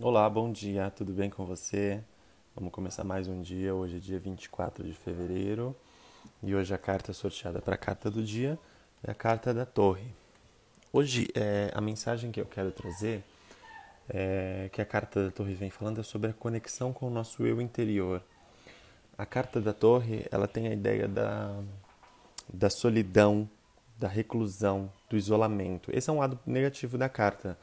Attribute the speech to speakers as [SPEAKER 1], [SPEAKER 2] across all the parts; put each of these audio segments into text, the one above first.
[SPEAKER 1] Olá, bom dia, tudo bem com você? Vamos começar mais um dia. Hoje é dia 24 de fevereiro e hoje a carta sorteada para a carta do dia é a carta da Torre. Hoje é, a mensagem que eu quero trazer, é, que a carta da Torre vem falando, é sobre a conexão com o nosso eu interior. A carta da Torre ela tem a ideia da, da solidão, da reclusão, do isolamento. Esse é um lado negativo da carta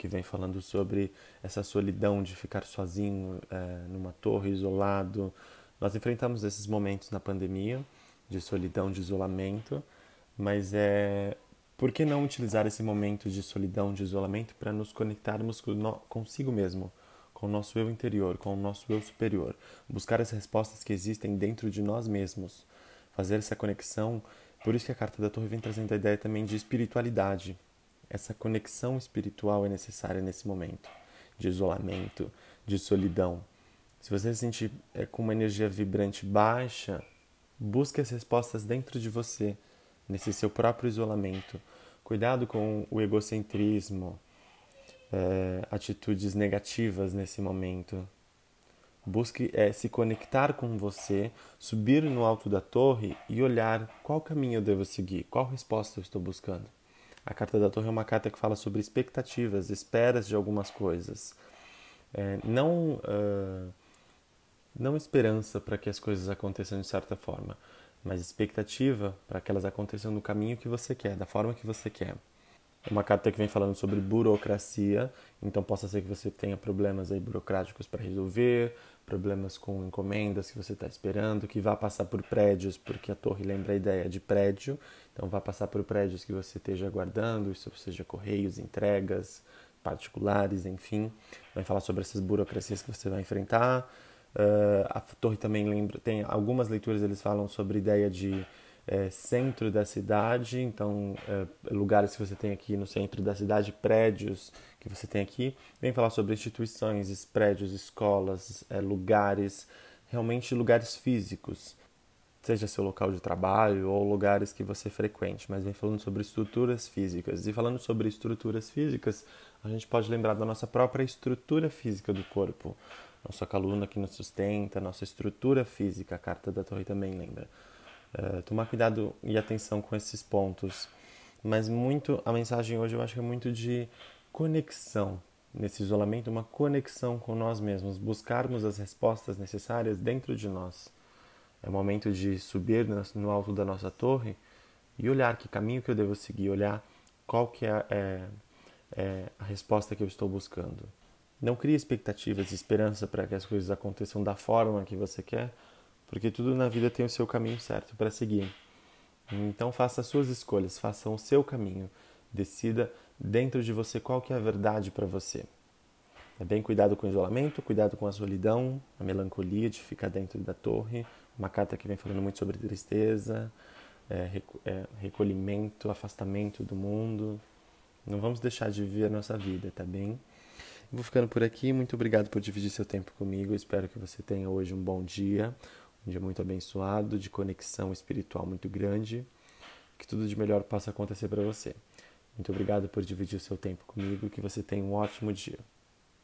[SPEAKER 1] que vem falando sobre essa solidão de ficar sozinho é, numa torre, isolado. Nós enfrentamos esses momentos na pandemia de solidão, de isolamento, mas é por que não utilizar esse momento de solidão, de isolamento para nos conectarmos consigo mesmo, com o nosso eu interior, com o nosso eu superior, buscar as respostas que existem dentro de nós mesmos, fazer essa conexão. Por isso que a carta da Torre vem trazendo a ideia também de espiritualidade, essa conexão espiritual é necessária nesse momento de isolamento, de solidão. Se você se sentir é, com uma energia vibrante baixa, busque as respostas dentro de você, nesse seu próprio isolamento. Cuidado com o egocentrismo, é, atitudes negativas nesse momento. Busque é, se conectar com você, subir no alto da torre e olhar qual caminho eu devo seguir, qual resposta eu estou buscando. A carta da Torre é uma carta que fala sobre expectativas, esperas de algumas coisas. É, não, uh, não esperança para que as coisas aconteçam de certa forma, mas expectativa para que elas aconteçam no caminho que você quer, da forma que você quer. Uma carta que vem falando sobre burocracia, então possa ser que você tenha problemas aí burocráticos para resolver, problemas com encomendas que você está esperando, que vá passar por prédios, porque a torre lembra a ideia de prédio, então vá passar por prédios que você esteja aguardando, isso seja correios, entregas particulares, enfim. Vai falar sobre essas burocracias que você vai enfrentar. Uh, a torre também lembra, tem algumas leituras eles falam sobre a ideia de é, centro da cidade, então é, lugares que você tem aqui no centro da cidade, prédios que você tem aqui. Vem falar sobre instituições, prédios, escolas, é, lugares, realmente lugares físicos, seja seu local de trabalho ou lugares que você frequente, mas vem falando sobre estruturas físicas. E falando sobre estruturas físicas, a gente pode lembrar da nossa própria estrutura física do corpo. Nossa coluna que nos sustenta, nossa estrutura física, a carta da torre também lembra. Uh, tomar cuidado e atenção com esses pontos. Mas muito, a mensagem hoje eu acho que é muito de conexão nesse isolamento, uma conexão com nós mesmos, buscarmos as respostas necessárias dentro de nós. É o momento de subir no alto da nossa torre e olhar que caminho que eu devo seguir, olhar qual que é, é, é a resposta que eu estou buscando. Não crie expectativas e esperança para que as coisas aconteçam da forma que você quer, porque tudo na vida tem o seu caminho certo para seguir. Então faça as suas escolhas, faça o seu caminho, decida dentro de você qual que é a verdade para você. É bem cuidado com o isolamento, cuidado com a solidão, a melancolia de ficar dentro da torre. Uma carta que vem falando muito sobre tristeza, é, é, recolhimento, afastamento do mundo. Não vamos deixar de viver a nossa vida, tá bem? Vou ficando por aqui. Muito obrigado por dividir seu tempo comigo. Espero que você tenha hoje um bom dia um dia muito abençoado, de conexão espiritual muito grande, que tudo de melhor possa acontecer para você. Muito obrigado por dividir o seu tempo comigo e que você tenha um ótimo dia.